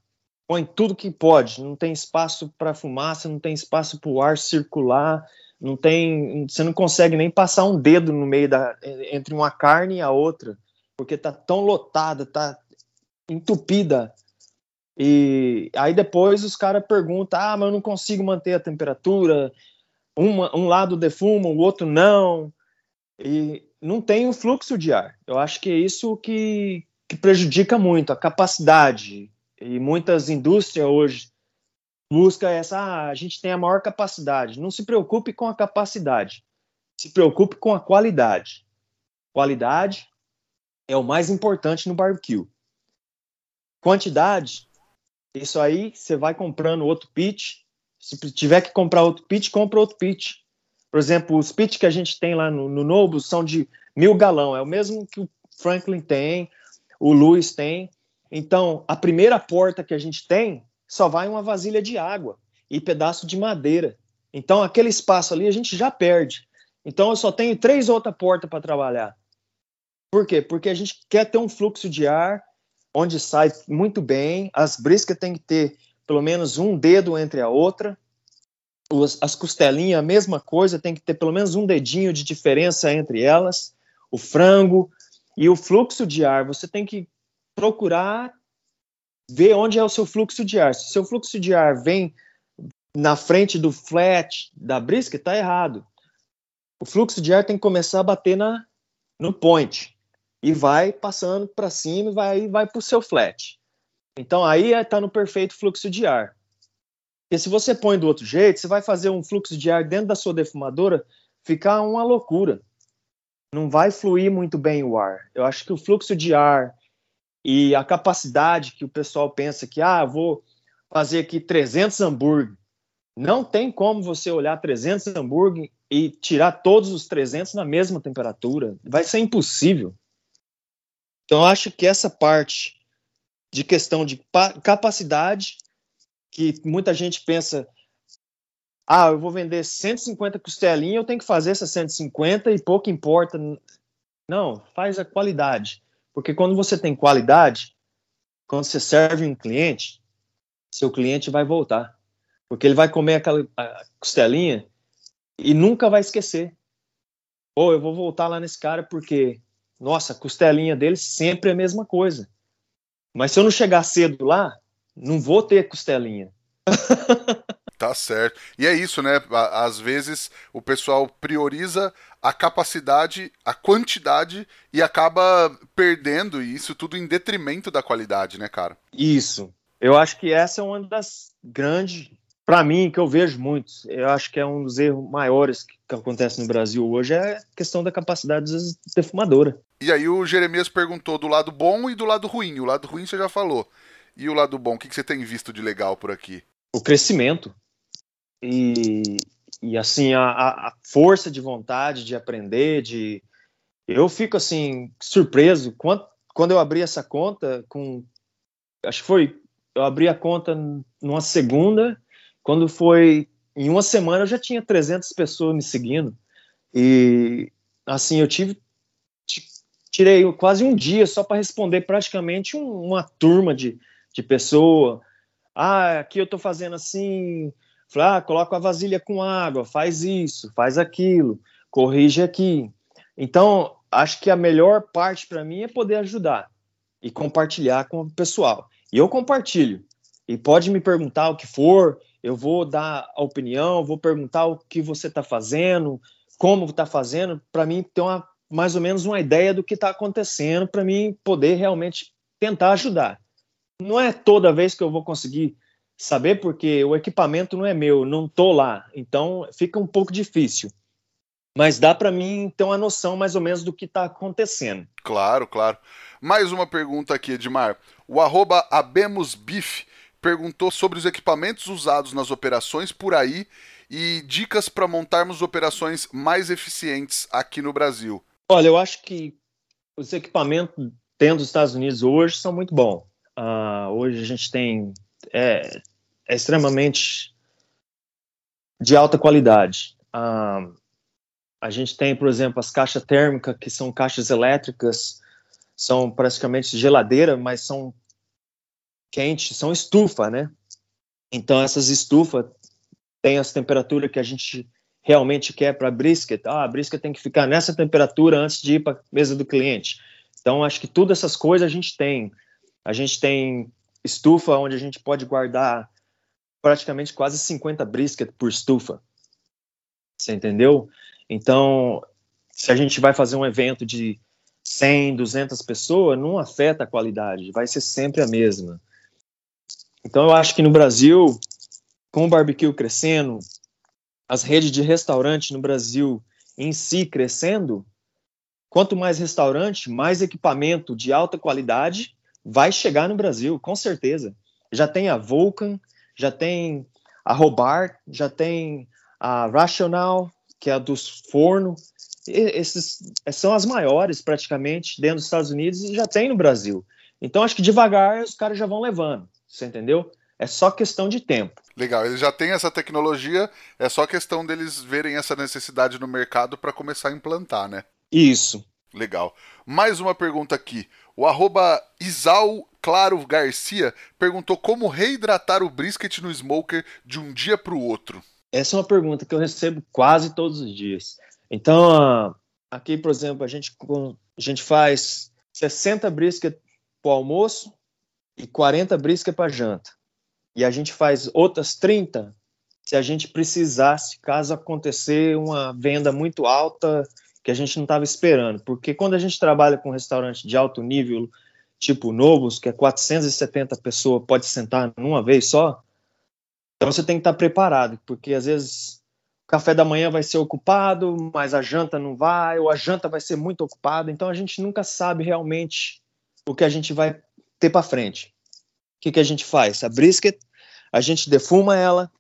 põe tudo que pode, não tem espaço para fumaça, não tem espaço para o ar circular, não tem, você não consegue nem passar um dedo no meio da entre uma carne e a outra porque tá tão lotada, tá entupida. E aí depois os caras perguntam: ah, mas eu não consigo manter a temperatura. Um lado defuma, o outro não. E não tem o fluxo de ar. Eu acho que é isso que, que prejudica muito a capacidade. E muitas indústrias hoje buscam essa: ah, a gente tem a maior capacidade. Não se preocupe com a capacidade, se preocupe com a qualidade. Qualidade é o mais importante no barbecue. Quantidade, isso aí você vai comprando outro pitch. Se tiver que comprar outro pitch, compra outro pitch. Por exemplo, os pitch que a gente tem lá no, no Nobo são de mil galão, é o mesmo que o Franklin tem, o Lewis tem. Então, a primeira porta que a gente tem só vai uma vasilha de água e pedaço de madeira. Então, aquele espaço ali a gente já perde. Então, eu só tenho três outras portas para trabalhar. Por quê? Porque a gente quer ter um fluxo de ar onde sai muito bem, as briscas tem que ter pelo menos um dedo entre a outra, as costelinhas, a mesma coisa, tem que ter pelo menos um dedinho de diferença entre elas, o frango e o fluxo de ar, você tem que procurar ver onde é o seu fluxo de ar. Se o seu fluxo de ar vem na frente do flat da brisca, está errado. O fluxo de ar tem que começar a bater na, no point. e vai passando para cima e vai, vai para o seu flat. Então aí está no perfeito fluxo de ar. Porque se você põe do outro jeito, você vai fazer um fluxo de ar dentro da sua defumadora ficar uma loucura. Não vai fluir muito bem o ar. Eu acho que o fluxo de ar e a capacidade que o pessoal pensa que, ah, vou fazer aqui 300 hambúrguer. Não tem como você olhar 300 hambúrguer e tirar todos os 300 na mesma temperatura. Vai ser impossível. Então, acho que essa parte de questão de capacidade, que muita gente pensa, ah, eu vou vender 150 costelinhas, eu tenho que fazer essas 150 e pouco importa. Não, faz a qualidade. Porque quando você tem qualidade, quando você serve um cliente, seu cliente vai voltar. Porque ele vai comer aquela costelinha e nunca vai esquecer. Ou eu vou voltar lá nesse cara porque, nossa, a costelinha dele sempre é a mesma coisa. Mas se eu não chegar cedo lá, não vou ter costelinha. [laughs] Tá certo. E é isso, né? Às vezes o pessoal prioriza a capacidade, a quantidade e acaba perdendo isso tudo em detrimento da qualidade, né, cara? Isso. Eu acho que essa é uma das grandes, para mim, que eu vejo muitos. Eu acho que é um dos erros maiores que, que acontece no Brasil hoje é a questão da capacidade defumadora. E aí o Jeremias perguntou do lado bom e do lado ruim. O lado ruim você já falou. E o lado bom, o que você tem visto de legal por aqui? O crescimento e, e assim, a, a, força de vontade de aprender, de eu fico assim surpreso. Quando, quando eu abri essa conta com acho que foi eu abri a conta numa segunda, quando foi em uma semana eu já tinha 300 pessoas me seguindo. E assim eu tive tirei quase um dia só para responder praticamente um, uma turma de, de pessoa. Ah aqui eu estou fazendo assim Falei, ah, coloca a vasilha com água, faz isso, faz aquilo, corrige aqui. Então, acho que a melhor parte para mim é poder ajudar e compartilhar com o pessoal. E eu compartilho. E pode me perguntar o que for, eu vou dar a opinião, vou perguntar o que você está fazendo, como está fazendo, para mim ter uma, mais ou menos uma ideia do que está acontecendo, para mim poder realmente tentar ajudar. Não é toda vez que eu vou conseguir saber porque o equipamento não é meu, não tô lá, então fica um pouco difícil. Mas dá para mim ter uma noção mais ou menos do que está acontecendo. Claro, claro. Mais uma pergunta aqui, Edmar. O arroba AbemusBif perguntou sobre os equipamentos usados nas operações por aí e dicas para montarmos operações mais eficientes aqui no Brasil. Olha, eu acho que os equipamentos dentro dos Estados Unidos hoje são muito bons. Uh, hoje a gente tem é, é extremamente de alta qualidade. A gente tem, por exemplo, as caixas térmicas, que são caixas elétricas, são praticamente geladeira, mas são quentes, são estufa, né? Então, essas estufas têm as temperaturas que a gente realmente quer para brisket. Ah, a brisket tem que ficar nessa temperatura antes de ir para a mesa do cliente. Então, acho que todas essas coisas a gente tem. A gente tem estufa onde a gente pode guardar praticamente quase 50 brisket por estufa. Você entendeu? Então, se a gente vai fazer um evento de 100, 200 pessoas, não afeta a qualidade, vai ser sempre a mesma. Então, eu acho que no Brasil, com o barbecue crescendo, as redes de restaurante no Brasil em si crescendo, quanto mais restaurante, mais equipamento de alta qualidade vai chegar no Brasil, com certeza. Já tem a Vulcan, já tem a Robart, já tem a Rational, que é a dos fornos. Esses são as maiores, praticamente, dentro dos Estados Unidos e já tem no Brasil. Então, acho que devagar os caras já vão levando, você entendeu? É só questão de tempo. Legal, eles já têm essa tecnologia, é só questão deles verem essa necessidade no mercado para começar a implantar, né? Isso. Legal. Mais uma pergunta aqui. O arroba Isal Claro Garcia perguntou como reidratar o brisket no smoker de um dia para o outro. Essa é uma pergunta que eu recebo quase todos os dias. Então, aqui, por exemplo, a gente, a gente faz 60 brisket para o almoço e 40 brisket para janta. E a gente faz outras 30 se a gente precisasse, caso acontecer uma venda muito alta que a gente não estava esperando, porque quando a gente trabalha com restaurante de alto nível, tipo Novos, que é 470 pessoas, pode sentar numa vez só, então você tem que estar preparado, porque às vezes o café da manhã vai ser ocupado, mas a janta não vai, ou a janta vai ser muito ocupada, então a gente nunca sabe realmente o que a gente vai ter para frente. O que, que a gente faz? A brisket, a gente defuma ela,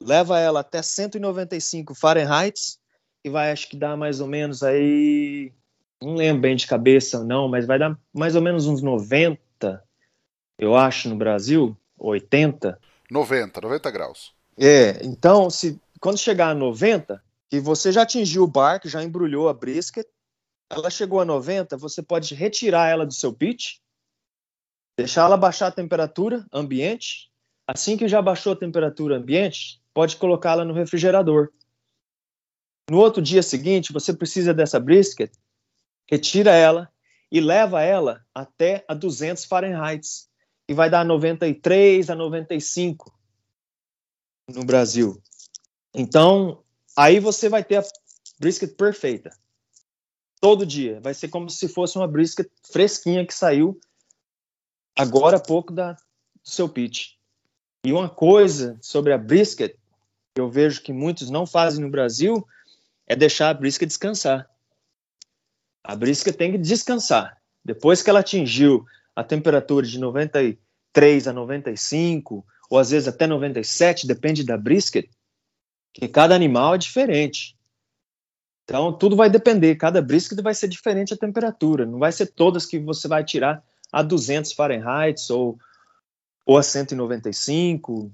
leva ela até 195 Fahrenheit e vai, acho que dá mais ou menos aí, não lembro bem de cabeça não, mas vai dar mais ou menos uns 90, eu acho, no Brasil, 80. 90, 90 graus. É, então, se quando chegar a 90, que você já atingiu o barco, já embrulhou a brisket, ela chegou a 90, você pode retirar ela do seu pitch, deixar ela baixar a temperatura ambiente. Assim que já baixou a temperatura ambiente, pode colocá-la no refrigerador. No outro dia seguinte, você precisa dessa brisket, retira ela e leva ela até a 200 Fahrenheit, e vai dar 93 a 95 no Brasil. Então, aí você vai ter a brisket perfeita. Todo dia. Vai ser como se fosse uma brisket fresquinha que saiu agora há pouco da, do seu pitch. E uma coisa sobre a brisket, que eu vejo que muitos não fazem no Brasil, é deixar a brisca descansar. A brisca tem que descansar. Depois que ela atingiu a temperatura de 93 a 95, ou às vezes até 97, depende da brisket, que cada animal é diferente. Então, tudo vai depender. Cada brisket vai ser diferente a temperatura. Não vai ser todas que você vai tirar a 200 Fahrenheit ou, ou a 195.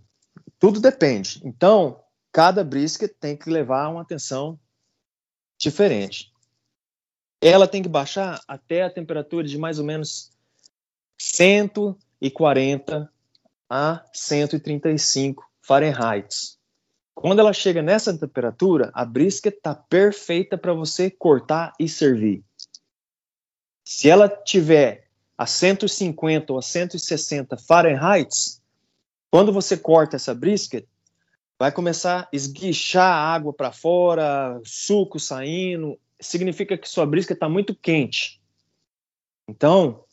Tudo depende. Então, cada brisket tem que levar uma atenção diferente. Ela tem que baixar até a temperatura de mais ou menos 140 a 135 Fahrenheit. Quando ela chega nessa temperatura, a brisket está perfeita para você cortar e servir. Se ela tiver a 150 ou a 160 Fahrenheit, quando você corta essa brisket, vai começar a esguichar a água para fora, suco saindo, significa que sua brisca está muito quente. Então,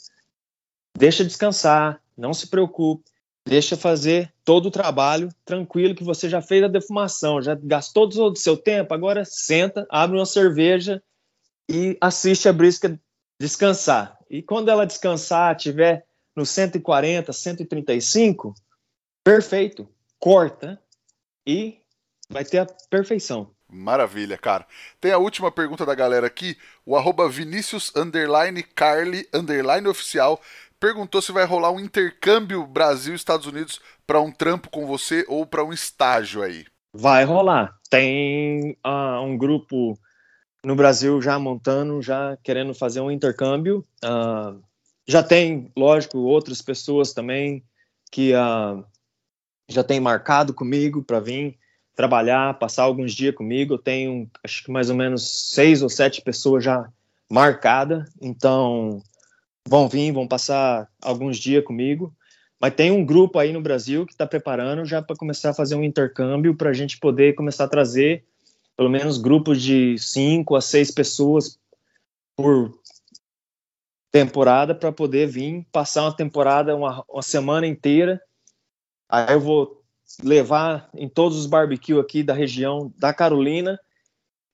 deixa descansar, não se preocupe, deixa fazer todo o trabalho tranquilo que você já fez a defumação, já gastou todo o seu tempo, agora senta, abre uma cerveja e assiste a brisca descansar. E quando ela descansar, tiver no 140, 135, perfeito, corta e vai ter a perfeição. Maravilha, cara. Tem a última pergunta da galera aqui. O arroba Vinícius Carly oficial perguntou se vai rolar um intercâmbio Brasil-Estados Unidos para um trampo com você ou para um estágio aí. Vai rolar. Tem uh, um grupo no Brasil já montando, já querendo fazer um intercâmbio. Uh, já tem, lógico, outras pessoas também que uh, já tem marcado comigo para vir trabalhar, passar alguns dias comigo. Eu tenho, acho que mais ou menos seis ou sete pessoas já marcadas, então vão vir, vão passar alguns dias comigo. Mas tem um grupo aí no Brasil que está preparando já para começar a fazer um intercâmbio para a gente poder começar a trazer pelo menos grupos de cinco a seis pessoas por temporada para poder vir passar uma temporada, uma, uma semana inteira Aí eu vou levar em todos os barbecues aqui da região da Carolina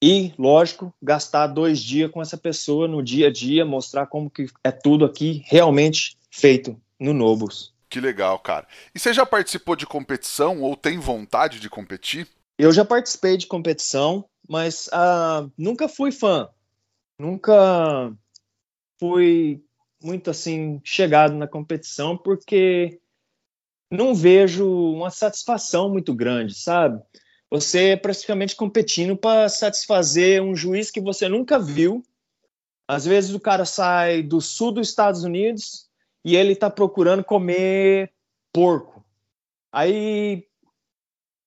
e, lógico, gastar dois dias com essa pessoa no dia a dia, mostrar como que é tudo aqui realmente feito no Nobus. Que legal, cara. E você já participou de competição ou tem vontade de competir? Eu já participei de competição, mas uh, nunca fui fã. Nunca fui muito assim chegado na competição, porque não vejo uma satisfação muito grande, sabe? Você é praticamente competindo para satisfazer um juiz que você nunca viu. Às vezes o cara sai do sul dos Estados Unidos e ele está procurando comer porco. Aí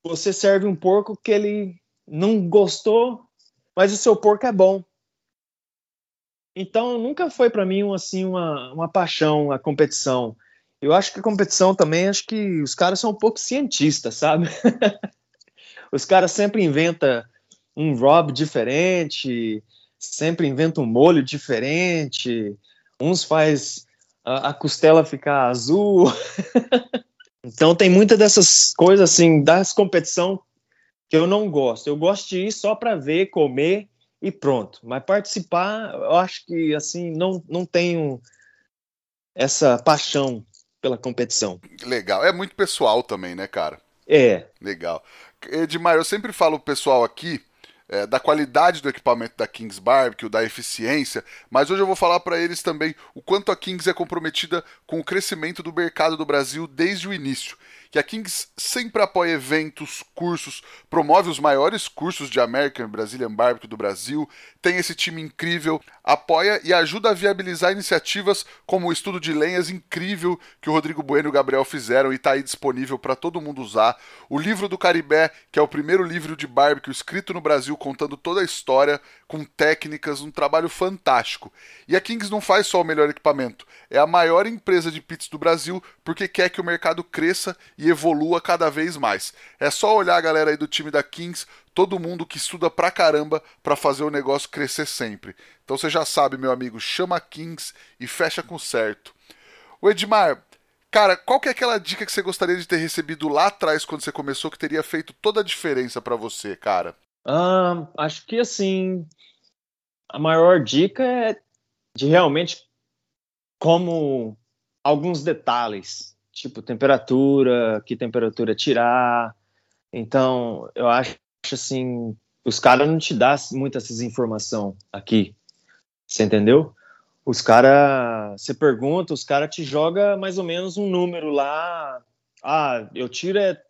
você serve um porco que ele não gostou, mas o seu porco é bom. Então nunca foi para mim assim uma, uma paixão a competição. Eu acho que a competição também, acho que os caras são um pouco cientistas, sabe? [laughs] os caras sempre inventam um Rob diferente, sempre inventa um molho diferente, uns faz a, a costela ficar azul. [laughs] então tem muitas dessas coisas assim das competição que eu não gosto. Eu gosto de ir só para ver, comer e pronto. Mas participar, eu acho que assim não não tenho essa paixão pela competição. Legal. É muito pessoal também, né, cara? É. Legal. Edmar, eu sempre falo pro pessoal aqui é, da qualidade do equipamento da Kings Barbecue, da eficiência, mas hoje eu vou falar para eles também o quanto a Kings é comprometida com o crescimento do mercado do Brasil desde o início que a Kings sempre apoia eventos, cursos, promove os maiores cursos de American Brazilian Barbecue do Brasil, tem esse time incrível, apoia e ajuda a viabilizar iniciativas como o estudo de lenhas incrível que o Rodrigo Bueno e o Gabriel fizeram e está aí disponível para todo mundo usar, o livro do Caribé, que é o primeiro livro de barbecue escrito no Brasil contando toda a história, com técnicas, um trabalho fantástico. E a Kings não faz só o melhor equipamento, é a maior empresa de pizza do Brasil porque quer que o mercado cresça e evolua cada vez mais. É só olhar a galera aí do time da Kings, todo mundo que estuda pra caramba para fazer o negócio crescer sempre. Então você já sabe, meu amigo, chama a Kings e fecha com certo. O Edmar, cara, qual que é aquela dica que você gostaria de ter recebido lá atrás quando você começou que teria feito toda a diferença para você, cara? Ah, acho que assim, a maior dica é de realmente como alguns detalhes, tipo temperatura, que temperatura tirar. Então, eu acho assim, os caras não te dão muita essa informação aqui. Você entendeu? Os caras, você pergunta, os caras te joga mais ou menos um número lá. Ah, eu tiro é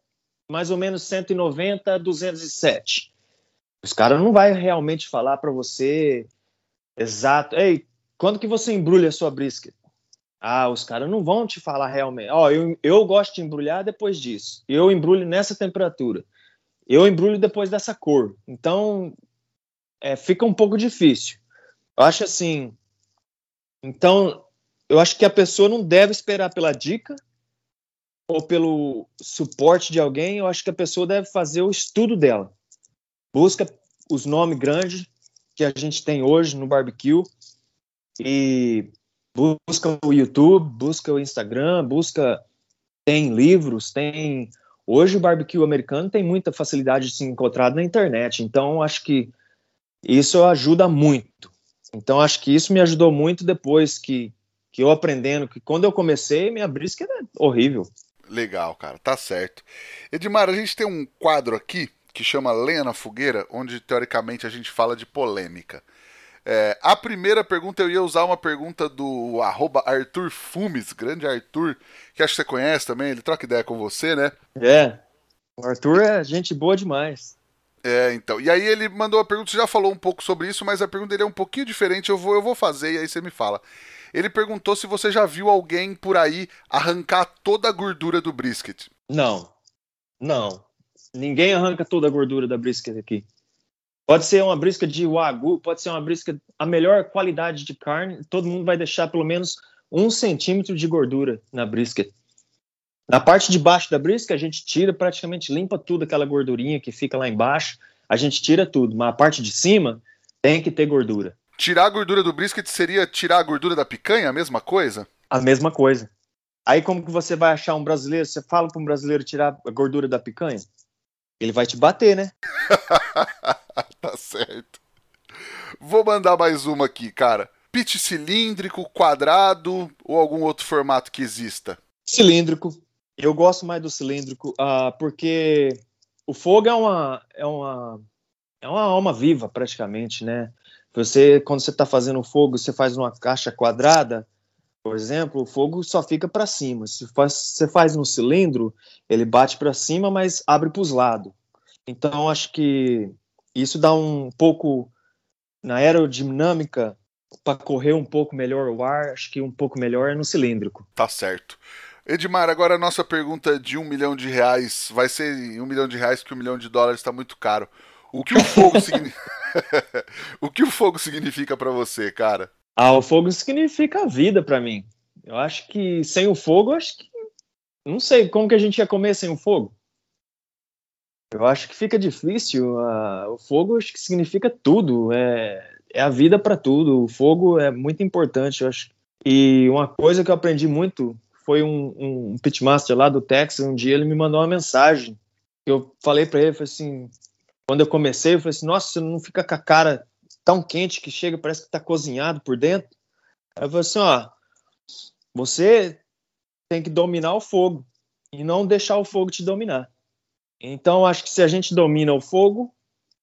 mais ou menos 190, 207. Os caras não vai realmente falar para você exato. Ei, quando que você embrulha a sua brisket? Ah, os caras não vão te falar realmente. Ó, oh, eu, eu gosto de embrulhar depois disso. Eu embrulho nessa temperatura. Eu embrulho depois dessa cor. Então, é, fica um pouco difícil. Eu acho assim. Então, eu acho que a pessoa não deve esperar pela dica ou pelo suporte de alguém. Eu acho que a pessoa deve fazer o estudo dela. Busca os nomes grandes que a gente tem hoje no barbecue e busca o YouTube, busca o Instagram, busca tem livros, tem hoje o barbecue americano tem muita facilidade de se encontrar na internet, então acho que isso ajuda muito. Então acho que isso me ajudou muito depois que que eu aprendendo que quando eu comecei minha brisca era horrível. Legal, cara, tá certo. Edmar, a gente tem um quadro aqui que chama Lenha na Fogueira, onde teoricamente a gente fala de polêmica. É, a primeira pergunta eu ia usar uma pergunta do arroba Arthur Fumes, grande Arthur, que acho que você conhece também, ele troca ideia com você, né? É, o Arthur é gente boa demais. É, então. E aí ele mandou a pergunta, você já falou um pouco sobre isso, mas a pergunta dele é um pouquinho diferente, eu vou, eu vou fazer e aí você me fala. Ele perguntou se você já viu alguém por aí arrancar toda a gordura do brisket. Não, não. Ninguém arranca toda a gordura da brisket aqui. Pode ser uma brisca de wagyu, pode ser uma brisca a melhor qualidade de carne. Todo mundo vai deixar pelo menos um centímetro de gordura na brisket. Na parte de baixo da brisca, a gente tira, praticamente limpa tudo aquela gordurinha que fica lá embaixo. A gente tira tudo, mas a parte de cima tem que ter gordura. Tirar a gordura do brisket seria tirar a gordura da picanha, a mesma coisa? A mesma coisa. Aí como que você vai achar um brasileiro? Você fala para um brasileiro tirar a gordura da picanha? Ele vai te bater, né? [laughs] tá certo. Vou mandar mais uma aqui, cara. Pit cilíndrico, quadrado ou algum outro formato que exista? Cilíndrico. Eu gosto mais do cilíndrico uh, porque o fogo é uma, é uma é uma alma viva praticamente, né? Você quando você está fazendo fogo, você faz uma caixa quadrada, por exemplo, o fogo só fica para cima. Se faz, você faz no cilindro, ele bate para cima, mas abre para os lados. Então acho que isso dá um pouco na aerodinâmica para correr um pouco melhor o ar, acho que um pouco melhor é no cilíndrico. Tá certo. Edmar, agora a nossa pergunta de um milhão de reais vai ser um milhão de reais que um milhão de dólares está muito caro. O que o fogo [laughs] significa? [laughs] o que o fogo significa para você, cara? Ah, o fogo significa vida para mim. Eu acho que sem o fogo, acho que não sei como que a gente ia comer sem o fogo. Eu acho que fica difícil. Uh, o fogo acho que significa tudo. É, é a vida para tudo. O fogo é muito importante, eu acho. E uma coisa que eu aprendi muito foi um, um pitmaster lá do Texas. Um dia ele me mandou uma mensagem. Eu falei para ele, falei assim, quando eu comecei, eu falei assim, nossa, você não fica com a cara tão quente que chega, parece que tá cozinhado por dentro. Aí eu falei assim, ó, você tem que dominar o fogo e não deixar o fogo te dominar. Então, acho que se a gente domina o fogo,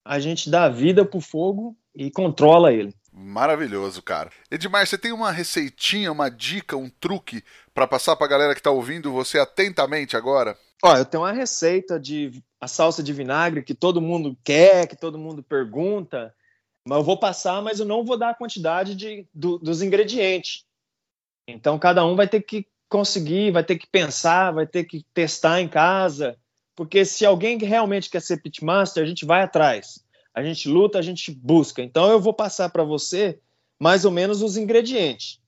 a gente dá vida pro fogo e controla ele. Maravilhoso, cara. Edmar, você tem uma receitinha, uma dica, um truque para passar para a galera que está ouvindo você atentamente agora? Ó, eu tenho uma receita de a salsa de vinagre que todo mundo quer, que todo mundo pergunta, mas eu vou passar, mas eu não vou dar a quantidade de, do, dos ingredientes. Então cada um vai ter que conseguir, vai ter que pensar, vai ter que testar em casa, porque se alguém realmente quer ser pitmaster, a gente vai atrás a gente luta, a gente busca. Então eu vou passar para você mais ou menos os ingredientes.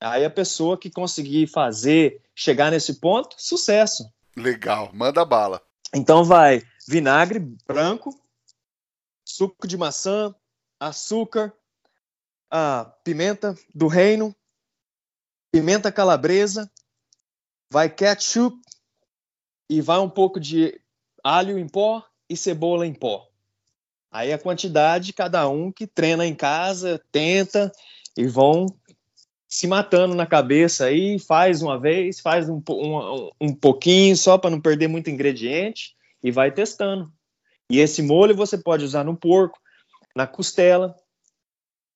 Aí a pessoa que conseguir fazer, chegar nesse ponto, sucesso. Legal, manda bala. Então vai vinagre branco, suco de maçã, açúcar, a pimenta do reino, pimenta calabresa, vai ketchup e vai um pouco de alho em pó e cebola em pó. Aí a quantidade, cada um que treina em casa, tenta e vão se matando na cabeça aí, faz uma vez, faz um, um, um pouquinho só para não perder muito ingrediente e vai testando. E esse molho você pode usar no porco, na costela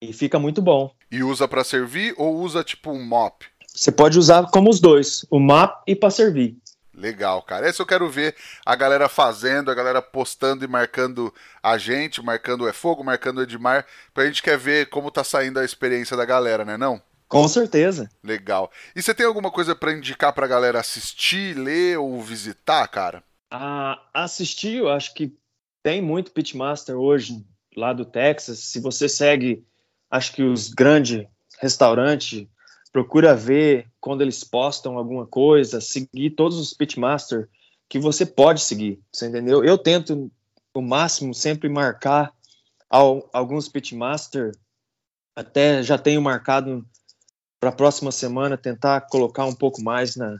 e fica muito bom. E usa para servir ou usa tipo um mop? Você pode usar como os dois, o mop e para servir. Legal, cara. Esse eu quero ver a galera fazendo, a galera postando e marcando a gente, marcando o É Fogo, marcando o Edmar, pra gente quer ver como tá saindo a experiência da galera, né não? Com certeza. Legal. E você tem alguma coisa para indicar pra galera assistir, ler ou visitar, cara? Ah, assistir, eu acho que tem muito pitmaster hoje lá do Texas. Se você segue, acho que os grandes restaurantes procura ver quando eles postam alguma coisa, seguir todos os pitmaster que você pode seguir, você entendeu? Eu tento o máximo sempre marcar ao, alguns pitmaster, até já tenho marcado para a próxima semana tentar colocar um pouco mais na,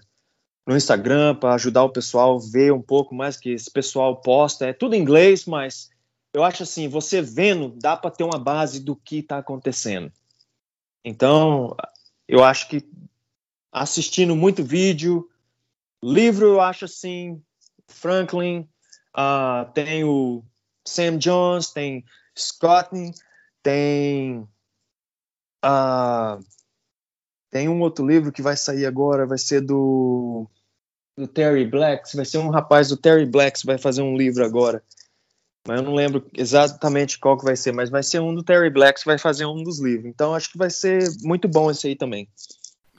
no Instagram para ajudar o pessoal a ver um pouco mais que esse pessoal posta. É tudo em inglês, mas eu acho assim, você vendo, dá para ter uma base do que está acontecendo. Então, eu acho que assistindo muito vídeo, livro eu acho assim, Franklin, uh, tem o Sam Jones, tem Scott, tem uh, tem um outro livro que vai sair agora, vai ser do do Terry Blacks, vai ser um rapaz do Terry Blacks vai fazer um livro agora. Mas eu não lembro exatamente qual que vai ser, mas vai ser um do Terry Blacks que vai fazer um dos livros. Então acho que vai ser muito bom esse aí também.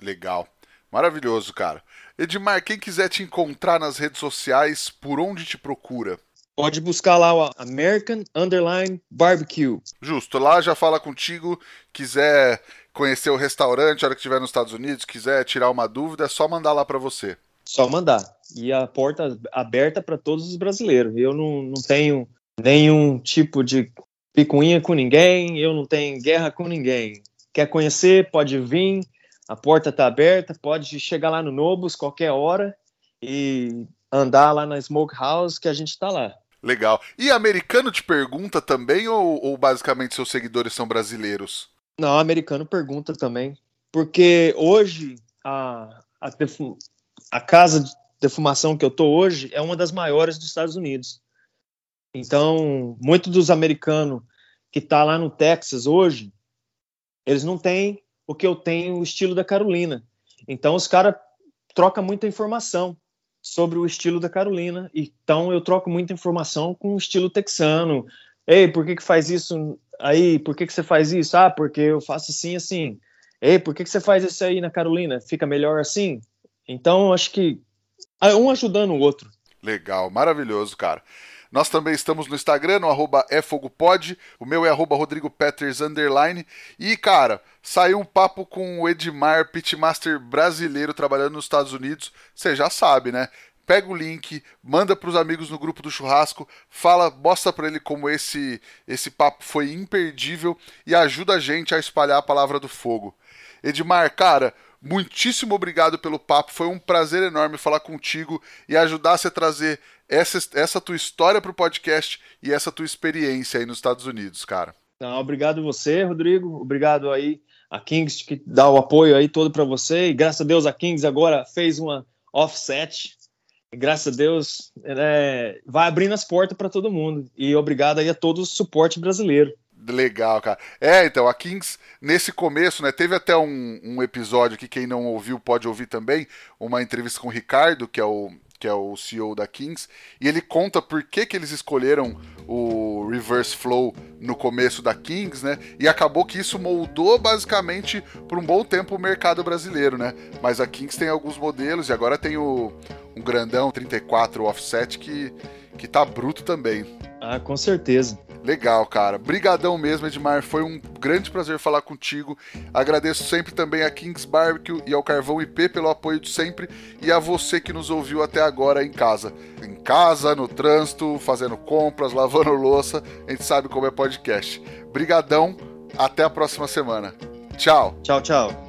Legal. Maravilhoso, cara. Edmar, quem quiser te encontrar nas redes sociais, por onde te procura? Pode buscar lá o American Underline Barbecue. Justo, lá já fala contigo. Quiser conhecer o restaurante, a hora que estiver nos Estados Unidos, quiser tirar uma dúvida, é só mandar lá para você. Só mandar. E a porta aberta para todos os brasileiros. Eu não, não tenho nenhum tipo de picuinha com ninguém, eu não tenho guerra com ninguém. Quer conhecer, pode vir, a porta está aberta, pode chegar lá no Nobus qualquer hora e andar lá na Smokehouse que a gente está lá. Legal. E americano te pergunta também ou, ou basicamente seus seguidores são brasileiros? Não, americano pergunta também. Porque hoje a, a, a casa de defumação que eu tô hoje é uma das maiores dos Estados Unidos. Então, muitos dos americanos que tá lá no Texas hoje, eles não têm o que eu tenho, o estilo da Carolina. Então, os caras trocam muita informação sobre o estilo da Carolina. Então, eu troco muita informação com o estilo texano. Ei, por que que faz isso aí? Por que que você faz isso? Ah, porque eu faço assim, assim. Ei, por que que você faz isso aí na Carolina? Fica melhor assim? Então, acho que um ajudando o outro. Legal, maravilhoso, cara. Nós também estamos no Instagram, no arroba efogopod. O meu é arroba Rodrigo Peters, underline. E, cara, saiu um papo com o Edmar, pitmaster brasileiro, trabalhando nos Estados Unidos. Você já sabe, né? pega o link, manda para os amigos no grupo do churrasco, fala, mostra para ele como esse esse papo foi imperdível e ajuda a gente a espalhar a palavra do fogo. Edmar, cara, muitíssimo obrigado pelo papo, foi um prazer enorme falar contigo e ajudar você a trazer essa, essa tua história para o podcast e essa tua experiência aí nos Estados Unidos, cara. Não, obrigado você, Rodrigo. Obrigado aí a Kings que dá o apoio aí todo para você. E graças a Deus a Kings agora fez uma offset. E graças a Deus é, vai abrindo as portas para todo mundo. E obrigado aí a todo o suporte brasileiro. Legal, cara. É, então, a Kings, nesse começo, né, teve até um, um episódio que quem não ouviu pode ouvir também, uma entrevista com o Ricardo, que é o, que é o CEO da Kings, e ele conta por que, que eles escolheram o Reverse Flow no começo da Kings, né? E acabou que isso moldou basicamente por um bom tempo o mercado brasileiro, né? Mas a Kings tem alguns modelos e agora tem o um grandão 34 offset que que tá bruto também. Ah, com certeza. Legal, cara. Brigadão mesmo, Edmar. Foi um grande prazer falar contigo. Agradeço sempre também a Kings Barbecue e ao Carvão IP pelo apoio de sempre e a você que nos ouviu até agora em casa. Em casa, no trânsito, fazendo compras, lavando [laughs] louça. A gente sabe como é podcast. Brigadão. Até a próxima semana. Tchau. Tchau, tchau.